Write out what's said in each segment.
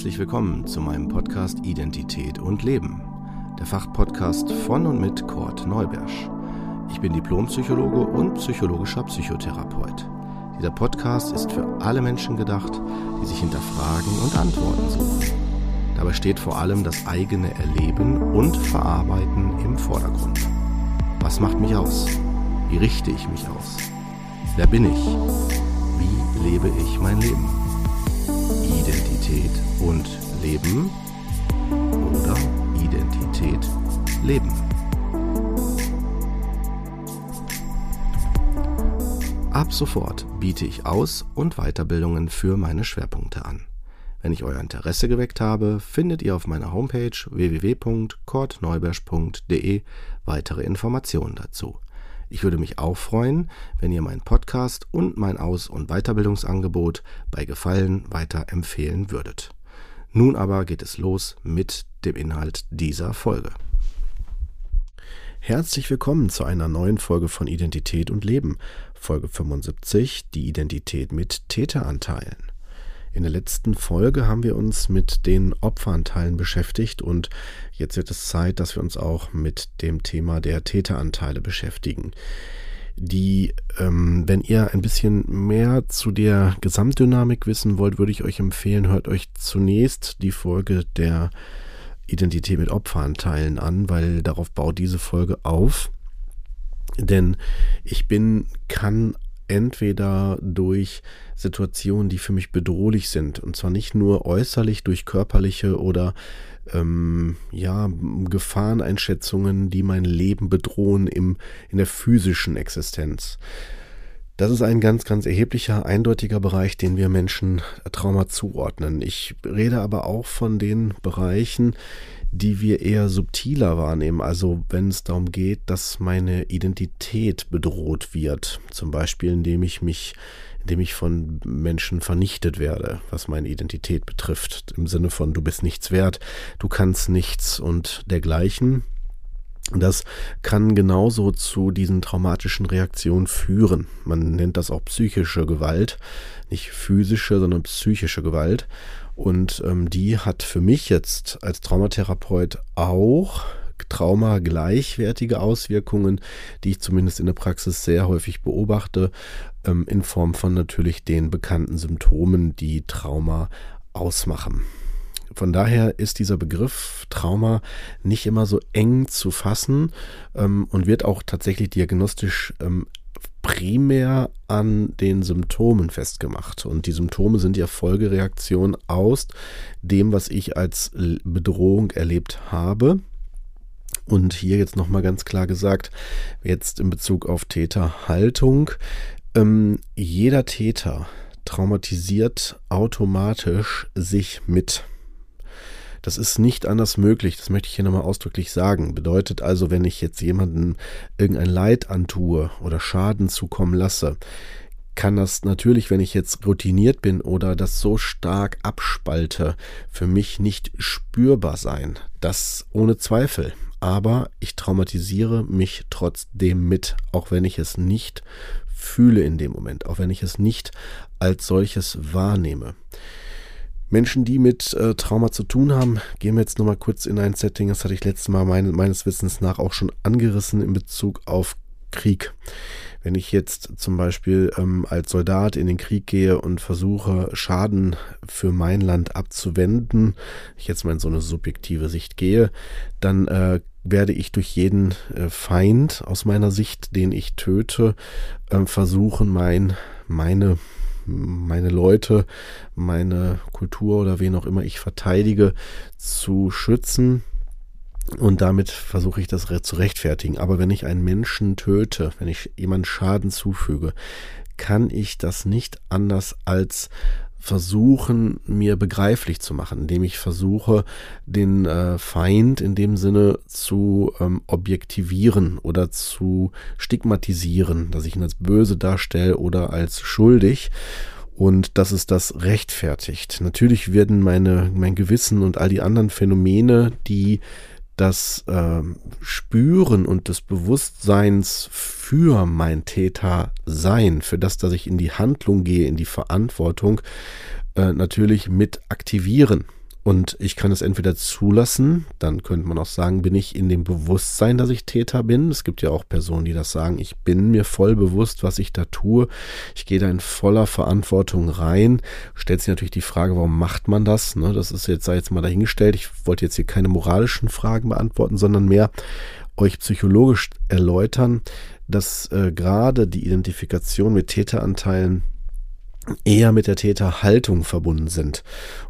Herzlich willkommen zu meinem Podcast Identität und Leben, der Fachpodcast von und mit Kurt Neubersch. Ich bin Diplompsychologe und psychologischer Psychotherapeut. Dieser Podcast ist für alle Menschen gedacht, die sich hinterfragen und Antworten suchen. Dabei steht vor allem das eigene Erleben und Verarbeiten im Vordergrund. Was macht mich aus? Wie richte ich mich aus? Wer bin ich? Wie lebe ich mein Leben? Identität und Leben oder Identität Leben. Ab sofort biete ich Aus- und Weiterbildungen für meine Schwerpunkte an. Wenn ich euer Interesse geweckt habe, findet ihr auf meiner Homepage www.kortneubersch.de weitere Informationen dazu. Ich würde mich auch freuen, wenn ihr meinen Podcast und mein Aus- und Weiterbildungsangebot bei Gefallen weiterempfehlen würdet. Nun aber geht es los mit dem Inhalt dieser Folge. Herzlich willkommen zu einer neuen Folge von Identität und Leben, Folge 75, die Identität mit Täteranteilen. In der letzten Folge haben wir uns mit den Opferanteilen beschäftigt und jetzt wird es Zeit, dass wir uns auch mit dem Thema der Täteranteile beschäftigen. Die, ähm, wenn ihr ein bisschen mehr zu der Gesamtdynamik wissen wollt, würde ich euch empfehlen, hört euch zunächst die Folge der Identität mit Opferanteilen an, weil darauf baut diese Folge auf. Denn ich bin, kann entweder durch Situationen, die für mich bedrohlich sind, und zwar nicht nur äußerlich durch körperliche oder ähm, ja, Gefahreneinschätzungen, die mein Leben bedrohen im, in der physischen Existenz. Das ist ein ganz, ganz erheblicher, eindeutiger Bereich, den wir Menschen Trauma zuordnen. Ich rede aber auch von den Bereichen, die wir eher subtiler wahrnehmen. Also wenn es darum geht, dass meine Identität bedroht wird, zum Beispiel indem ich mich, indem ich von Menschen vernichtet werde, was meine Identität betrifft, im Sinne von du bist nichts wert, du kannst nichts und dergleichen. Das kann genauso zu diesen traumatischen Reaktionen führen. Man nennt das auch psychische Gewalt, nicht physische, sondern psychische Gewalt. Und ähm, die hat für mich jetzt als Traumatherapeut auch Trauma gleichwertige Auswirkungen, die ich zumindest in der Praxis sehr häufig beobachte, ähm, in Form von natürlich den bekannten Symptomen, die Trauma ausmachen. Von daher ist dieser Begriff Trauma nicht immer so eng zu fassen ähm, und wird auch tatsächlich diagnostisch ähm, primär an den Symptomen festgemacht. Und die Symptome sind ja Folgereaktion aus dem, was ich als Bedrohung erlebt habe. Und hier jetzt nochmal ganz klar gesagt, jetzt in Bezug auf Täterhaltung, ähm, jeder Täter traumatisiert automatisch sich mit. Das ist nicht anders möglich. Das möchte ich hier nochmal ausdrücklich sagen. Bedeutet also, wenn ich jetzt jemanden irgendein Leid antue oder Schaden zukommen lasse, kann das natürlich, wenn ich jetzt routiniert bin oder das so stark abspalte, für mich nicht spürbar sein. Das ohne Zweifel. Aber ich traumatisiere mich trotzdem mit, auch wenn ich es nicht fühle in dem Moment, auch wenn ich es nicht als solches wahrnehme. Menschen, die mit äh, Trauma zu tun haben, gehen wir jetzt nochmal kurz in ein Setting, das hatte ich letztes Mal mein, meines Wissens nach auch schon angerissen in Bezug auf Krieg. Wenn ich jetzt zum Beispiel ähm, als Soldat in den Krieg gehe und versuche, Schaden für mein Land abzuwenden, ich jetzt mal in so eine subjektive Sicht gehe, dann äh, werde ich durch jeden äh, Feind aus meiner Sicht, den ich töte, äh, versuchen, mein, meine meine Leute, meine Kultur oder wen auch immer ich verteidige, zu schützen. Und damit versuche ich das zu rechtfertigen. Aber wenn ich einen Menschen töte, wenn ich jemand Schaden zufüge, kann ich das nicht anders als versuchen, mir begreiflich zu machen, indem ich versuche, den äh, Feind in dem Sinne zu ähm, objektivieren oder zu stigmatisieren, dass ich ihn als böse darstelle oder als schuldig und dass es das rechtfertigt. Natürlich werden meine, mein Gewissen und all die anderen Phänomene, die das äh, Spüren und des Bewusstseins für mein Täter sein, für das, dass ich in die Handlung gehe, in die Verantwortung, äh, natürlich mit aktivieren. Und ich kann es entweder zulassen, dann könnte man auch sagen, bin ich in dem Bewusstsein, dass ich Täter bin. Es gibt ja auch Personen, die das sagen, ich bin mir voll bewusst, was ich da tue. Ich gehe da in voller Verantwortung rein. Stellt sich natürlich die Frage, warum macht man das? Ne, das ist jetzt, sei jetzt mal dahingestellt. Ich wollte jetzt hier keine moralischen Fragen beantworten, sondern mehr euch psychologisch erläutern, dass äh, gerade die Identifikation mit Täteranteilen eher mit der Täterhaltung verbunden sind.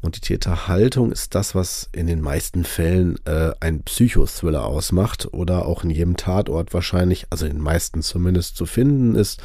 Und die Täterhaltung ist das, was in den meisten Fällen äh, ein Psychothriller ausmacht oder auch in jedem Tatort wahrscheinlich, also in den meisten zumindest zu finden ist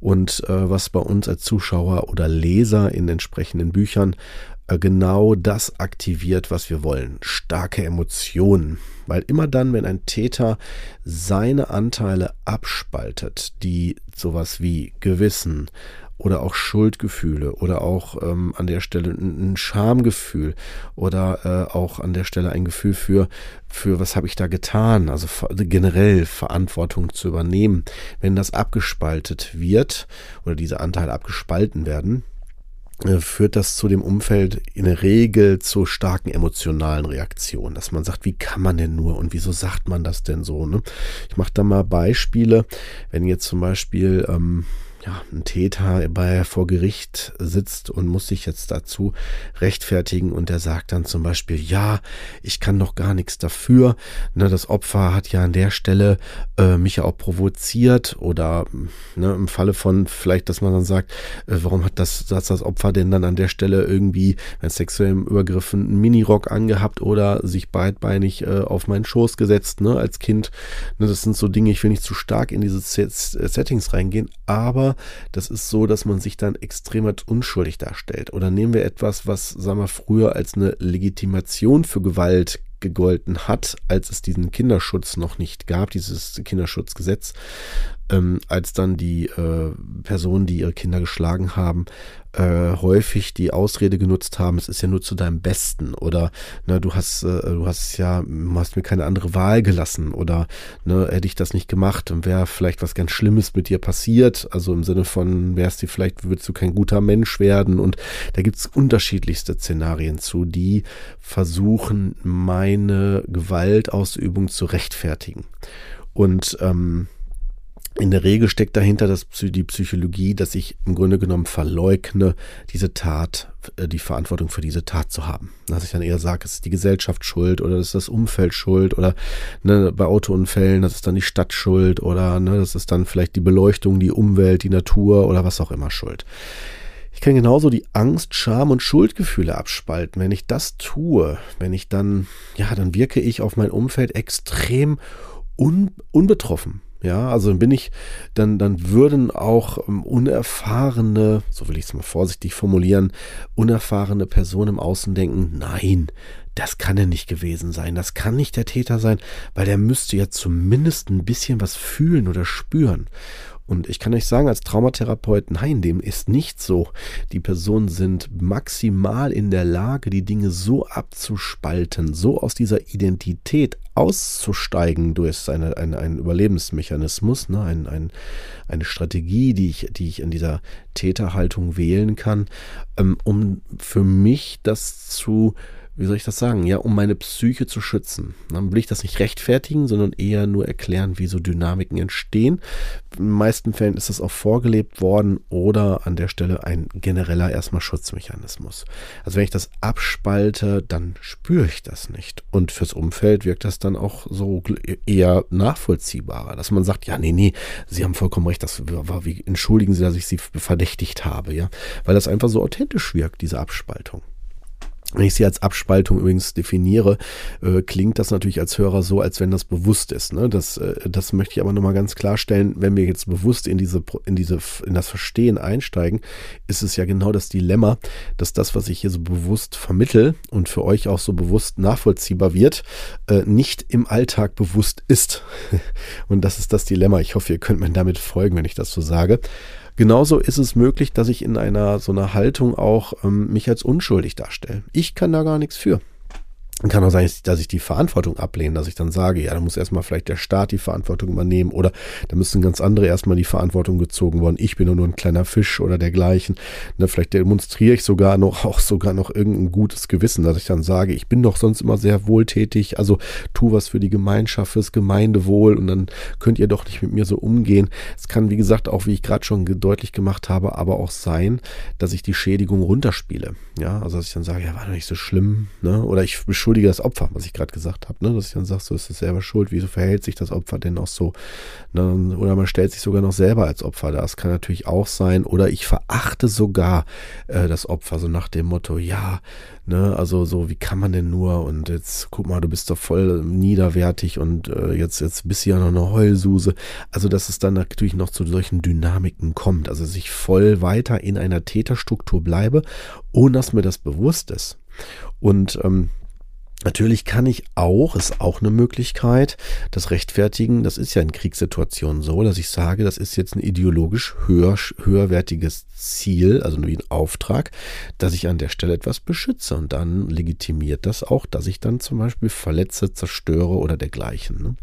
und äh, was bei uns als Zuschauer oder Leser in entsprechenden Büchern genau das aktiviert, was wir wollen. Starke Emotionen. Weil immer dann, wenn ein Täter seine Anteile abspaltet, die sowas wie Gewissen, oder auch Schuldgefühle oder auch ähm, an der Stelle ein, Schamgefühl oder äh, auch an der Stelle ein Gefühl für, für was habe ich da getan, also generell Verantwortung zu übernehmen. Wenn das abgespaltet wird oder diese Anteile abgespalten werden, äh, führt das zu dem Umfeld in der Regel zu starken emotionalen Reaktionen, dass man sagt, wie kann man denn nur und wieso sagt man das denn so? Ne? Ich mache da mal Beispiele, wenn jetzt zum Beispiel ähm, ja, ein Täter bei vor Gericht sitzt und muss sich jetzt dazu rechtfertigen und der sagt dann zum Beispiel, ja, ich kann doch gar nichts dafür. Ne, das Opfer hat ja an der Stelle äh, mich ja auch provoziert oder ne, im Falle von vielleicht, dass man dann sagt, äh, warum hat das, das, das Opfer denn dann an der Stelle irgendwie bei sexuellem Übergriffen einen Minirock angehabt oder sich beidbeinig äh, auf meinen Schoß gesetzt, ne, als Kind. Ne, das sind so Dinge, ich will nicht zu stark in diese Settings reingehen, aber das ist so, dass man sich dann extrem als unschuldig darstellt. Oder nehmen wir etwas, was, sagen wir, früher als eine Legitimation für Gewalt gegolten hat, als es diesen Kinderschutz noch nicht gab, dieses Kinderschutzgesetz, ähm, als dann die äh, Personen, die ihre Kinder geschlagen haben, äh, häufig die Ausrede genutzt haben, es ist ja nur zu deinem Besten oder ne, du hast, äh, du hast ja, du hast mir keine andere Wahl gelassen oder ne, hätte ich das nicht gemacht, dann wäre vielleicht was ganz Schlimmes mit dir passiert. Also im Sinne von, wärst du vielleicht, würdest du kein guter Mensch werden. Und da gibt's unterschiedlichste Szenarien zu, die versuchen, meine Gewaltausübung zu rechtfertigen. Und ähm, in der Regel steckt dahinter das, die Psychologie, dass ich im Grunde genommen verleugne, diese Tat, äh, die Verantwortung für diese Tat zu haben. Dass ich dann eher sage, es ist die Gesellschaft schuld oder es ist das Umfeld schuld oder ne, bei Autounfällen, das ist dann die Stadt schuld oder ne, das ist dann vielleicht die Beleuchtung, die Umwelt, die Natur oder was auch immer schuld. Ich kann genauso die Angst, Scham und Schuldgefühle abspalten. Wenn ich das tue, wenn ich dann, ja, dann wirke ich auf mein Umfeld extrem un, unbetroffen. Ja, also bin ich, dann, dann würden auch ähm, unerfahrene, so will ich es mal vorsichtig formulieren, unerfahrene Personen im Außen denken, nein, das kann er nicht gewesen sein, das kann nicht der Täter sein, weil der müsste ja zumindest ein bisschen was fühlen oder spüren. Und ich kann euch sagen, als Traumatherapeut, nein, dem ist nicht so. Die Personen sind maximal in der Lage, die Dinge so abzuspalten, so aus dieser Identität auszusteigen durch eine, eine, einen Überlebensmechanismus, ne, ein, ein, eine Strategie, die ich, die ich in dieser Täterhaltung wählen kann, ähm, um für mich das zu wie soll ich das sagen, ja, um meine Psyche zu schützen. Dann will ich das nicht rechtfertigen, sondern eher nur erklären, wie so Dynamiken entstehen. In den meisten Fällen ist das auch vorgelebt worden oder an der Stelle ein genereller erstmal Schutzmechanismus. Also wenn ich das abspalte, dann spüre ich das nicht. Und fürs Umfeld wirkt das dann auch so eher nachvollziehbarer, dass man sagt, ja, nee, nee, Sie haben vollkommen recht, das war, wie entschuldigen Sie, dass ich Sie verdächtigt habe, ja, weil das einfach so authentisch wirkt, diese Abspaltung. Wenn ich sie als Abspaltung übrigens definiere, äh, klingt das natürlich als Hörer so, als wenn das bewusst ist. Ne? Das, äh, das möchte ich aber nochmal ganz klarstellen. Wenn wir jetzt bewusst in diese, in diese, in das Verstehen einsteigen, ist es ja genau das Dilemma, dass das, was ich hier so bewusst vermittel und für euch auch so bewusst nachvollziehbar wird, äh, nicht im Alltag bewusst ist. und das ist das Dilemma. Ich hoffe, ihr könnt mir damit folgen, wenn ich das so sage. Genauso ist es möglich, dass ich in einer so einer Haltung auch ähm, mich als unschuldig darstelle. Ich kann da gar nichts für. Kann auch sein, dass ich die Verantwortung ablehne, dass ich dann sage, ja, da muss erstmal vielleicht der Staat die Verantwortung übernehmen oder da müssen ganz andere erstmal die Verantwortung gezogen worden. Ich bin nur ein kleiner Fisch oder dergleichen. Ne, vielleicht demonstriere ich sogar noch, auch sogar noch irgendein gutes Gewissen, dass ich dann sage, ich bin doch sonst immer sehr wohltätig, also tu was für die Gemeinschaft, fürs Gemeindewohl und dann könnt ihr doch nicht mit mir so umgehen. Es kann, wie gesagt, auch, wie ich gerade schon deutlich gemacht habe, aber auch sein, dass ich die Schädigung runterspiele. Ja, also dass ich dann sage, ja, war doch nicht so schlimm, ne? Oder ich beschuldige beschuldige das Opfer, was ich gerade gesagt habe, ne? dass ich dann sage, so ist es selber schuld, wieso verhält sich das Opfer denn auch so? Ne? Oder man stellt sich sogar noch selber als Opfer dar, das kann natürlich auch sein. Oder ich verachte sogar äh, das Opfer, so nach dem Motto, ja, ne, also so, wie kann man denn nur? Und jetzt guck mal, du bist doch voll niederwertig und äh, jetzt, jetzt bist du ja noch eine Heulsuse. Also, dass es dann natürlich noch zu solchen Dynamiken kommt, also sich voll weiter in einer Täterstruktur bleibe, ohne dass mir das bewusst ist. Und ähm, Natürlich kann ich auch, ist auch eine Möglichkeit, das rechtfertigen. Das ist ja in Kriegssituationen so, dass ich sage, das ist jetzt ein ideologisch höher, höherwertiges Ziel, also wie ein Auftrag, dass ich an der Stelle etwas beschütze. Und dann legitimiert das auch, dass ich dann zum Beispiel verletze, zerstöre oder dergleichen. Ne?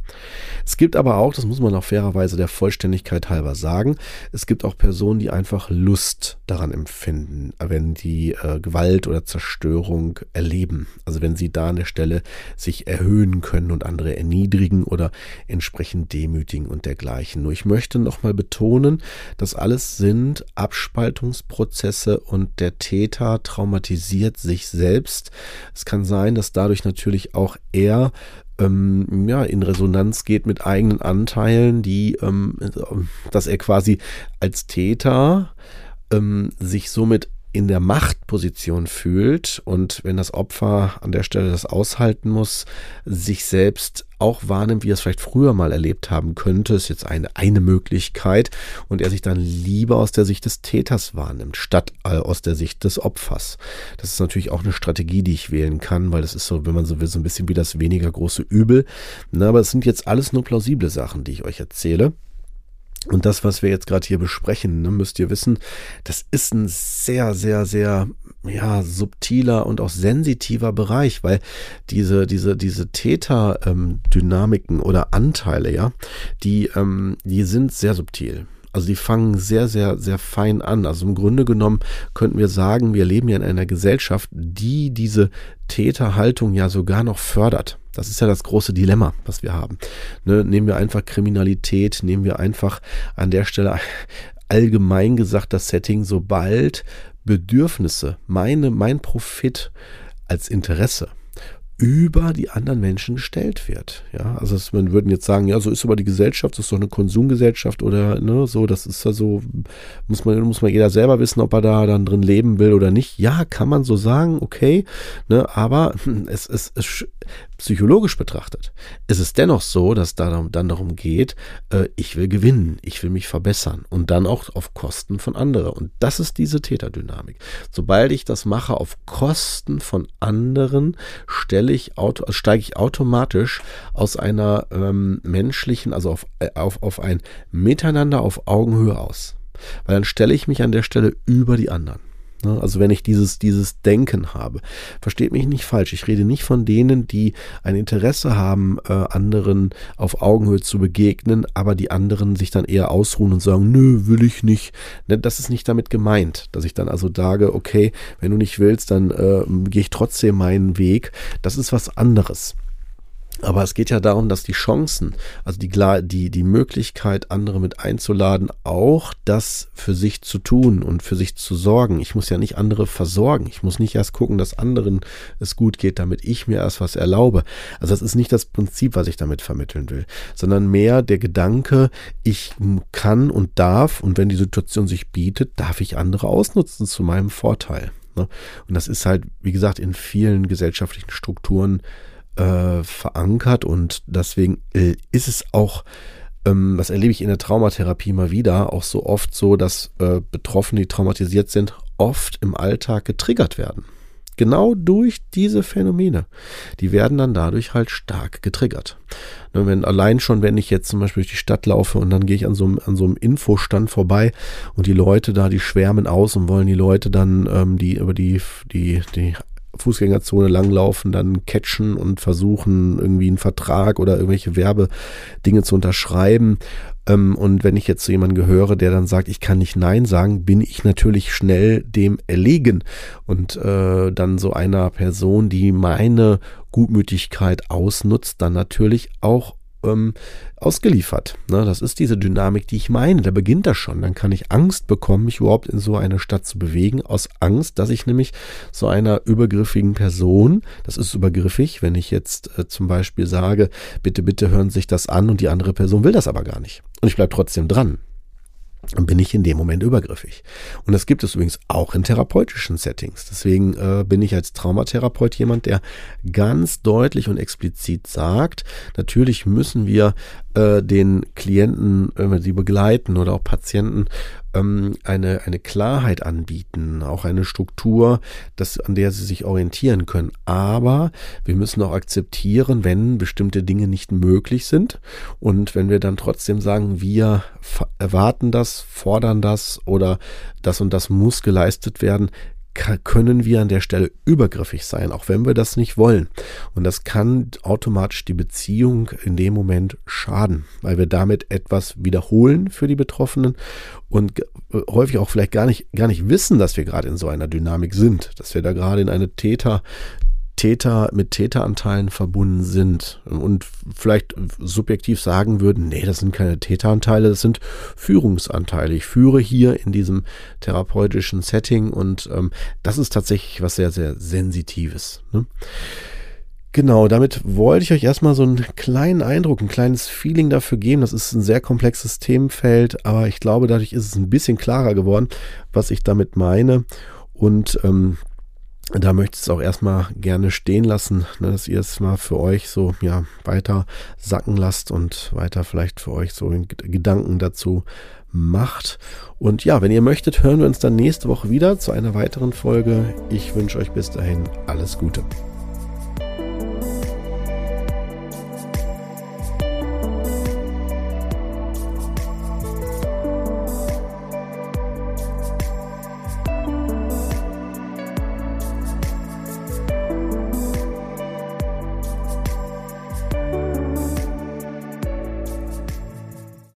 Es gibt aber auch, das muss man auch fairerweise der Vollständigkeit halber sagen, es gibt auch Personen, die einfach Lust daran empfinden, wenn die äh, Gewalt oder Zerstörung erleben. Also wenn sie da an der Stelle sich erhöhen können und andere erniedrigen oder entsprechend demütigen und dergleichen. Nur ich möchte nochmal betonen, das alles sind Abspaltungsprozesse und der Täter traumatisiert sich selbst. Es kann sein, dass dadurch natürlich auch er ähm, ja, in Resonanz geht mit eigenen Anteilen, die, ähm, dass er quasi als Täter ähm, sich somit in der Machtposition fühlt und wenn das Opfer an der Stelle das aushalten muss, sich selbst auch wahrnimmt, wie er es vielleicht früher mal erlebt haben könnte, ist jetzt eine, eine Möglichkeit und er sich dann lieber aus der Sicht des Täters wahrnimmt, statt aus der Sicht des Opfers. Das ist natürlich auch eine Strategie, die ich wählen kann, weil das ist so, wenn man so will, so ein bisschen wie das weniger große Übel. Na, aber es sind jetzt alles nur plausible Sachen, die ich euch erzähle. Und das, was wir jetzt gerade hier besprechen, ne, müsst ihr wissen, das ist ein sehr, sehr, sehr, ja, subtiler und auch sensitiver Bereich, weil diese, diese, diese Täter-Dynamiken ähm, oder Anteile, ja, die, ähm, die sind sehr subtil. Also die fangen sehr, sehr, sehr fein an. Also im Grunde genommen könnten wir sagen, wir leben ja in einer Gesellschaft, die diese Täterhaltung ja sogar noch fördert. Das ist ja das große Dilemma, was wir haben. Ne, nehmen wir einfach Kriminalität, nehmen wir einfach an der Stelle allgemein gesagt das Setting, sobald Bedürfnisse, meine, mein Profit als Interesse über die anderen Menschen gestellt wird. Ja, also es, man würden jetzt sagen, ja, so ist aber die Gesellschaft, das ist doch eine Konsumgesellschaft oder ne, so, das ist ja so, muss man, muss man jeder selber wissen, ob er da dann drin leben will oder nicht. Ja, kann man so sagen, okay, ne, aber es, es psychologisch betrachtet ist es dennoch so, dass da dann darum geht, äh, ich will gewinnen, ich will mich verbessern und dann auch auf Kosten von anderen. Und das ist diese Täterdynamik. Sobald ich das mache auf Kosten von anderen, stelle ich auto, also steige ich automatisch aus einer ähm, menschlichen, also auf, äh, auf, auf ein Miteinander auf Augenhöhe aus. Weil dann stelle ich mich an der Stelle über die anderen. Ne? Also wenn ich dieses, dieses Denken habe. Versteht mich nicht falsch. Ich rede nicht von denen, die ein Interesse haben, äh, anderen auf Augenhöhe zu begegnen, aber die anderen sich dann eher ausruhen und sagen, nö, will ich nicht. Ne? Das ist nicht damit gemeint, dass ich dann also sage, okay, wenn du nicht willst, dann äh, gehe ich trotzdem meinen Weg. Das ist was anderes. Aber es geht ja darum, dass die Chancen, also die, die, die Möglichkeit, andere mit einzuladen, auch das für sich zu tun und für sich zu sorgen. Ich muss ja nicht andere versorgen. Ich muss nicht erst gucken, dass anderen es gut geht, damit ich mir erst was erlaube. Also das ist nicht das Prinzip, was ich damit vermitteln will, sondern mehr der Gedanke, ich kann und darf und wenn die Situation sich bietet, darf ich andere ausnutzen zu meinem Vorteil. Ne? Und das ist halt, wie gesagt, in vielen gesellschaftlichen Strukturen äh, verankert und deswegen äh, ist es auch, ähm, das erlebe ich in der Traumatherapie mal wieder, auch so oft so, dass äh, Betroffene, die traumatisiert sind, oft im Alltag getriggert werden. Genau durch diese Phänomene. Die werden dann dadurch halt stark getriggert. Ne, wenn, allein schon, wenn ich jetzt zum Beispiel durch die Stadt laufe und dann gehe ich an so, einem, an so einem Infostand vorbei und die Leute da, die schwärmen aus und wollen die Leute dann, ähm, die über die, die, die Fußgängerzone langlaufen, dann catchen und versuchen, irgendwie einen Vertrag oder irgendwelche Werbedinge zu unterschreiben. Ähm, und wenn ich jetzt zu jemandem gehöre, der dann sagt, ich kann nicht Nein sagen, bin ich natürlich schnell dem erlegen. Und äh, dann so einer Person, die meine Gutmütigkeit ausnutzt, dann natürlich auch ähm, ausgeliefert. Ne, das ist diese Dynamik, die ich meine. Da beginnt das schon. Dann kann ich Angst bekommen, mich überhaupt in so eine Stadt zu bewegen, aus Angst, dass ich nämlich so einer übergriffigen Person, das ist übergriffig, wenn ich jetzt äh, zum Beispiel sage, bitte, bitte hören Sie sich das an und die andere Person will das aber gar nicht. Und ich bleibe trotzdem dran bin ich in dem Moment übergriffig. Und das gibt es übrigens auch in therapeutischen Settings. Deswegen äh, bin ich als Traumatherapeut jemand, der ganz deutlich und explizit sagt, natürlich müssen wir äh, den Klienten, wenn wir sie begleiten oder auch Patienten, ähm, eine, eine Klarheit anbieten, auch eine Struktur, das, an der sie sich orientieren können. Aber wir müssen auch akzeptieren, wenn bestimmte Dinge nicht möglich sind. Und wenn wir dann trotzdem sagen, wir erwarten das, fordern das oder das und das muss geleistet werden, können wir an der Stelle übergriffig sein, auch wenn wir das nicht wollen. Und das kann automatisch die Beziehung in dem Moment schaden, weil wir damit etwas wiederholen für die Betroffenen und häufig auch vielleicht gar nicht, gar nicht wissen, dass wir gerade in so einer Dynamik sind, dass wir da gerade in eine Täter, Täter mit Täteranteilen verbunden sind und vielleicht subjektiv sagen würden, nee, das sind keine Täteranteile, das sind Führungsanteile. Ich führe hier in diesem therapeutischen Setting und ähm, das ist tatsächlich was sehr, sehr Sensitives. Ne? Genau, damit wollte ich euch erstmal so einen kleinen Eindruck, ein kleines Feeling dafür geben. Das ist ein sehr komplexes Themenfeld, aber ich glaube, dadurch ist es ein bisschen klarer geworden, was ich damit meine. Und ähm, da möchte ich es auch erstmal gerne stehen lassen, ne, dass ihr es mal für euch so ja weiter sacken lasst und weiter vielleicht für euch so Gedanken dazu macht. Und ja, wenn ihr möchtet, hören wir uns dann nächste Woche wieder zu einer weiteren Folge. Ich wünsche euch bis dahin alles Gute.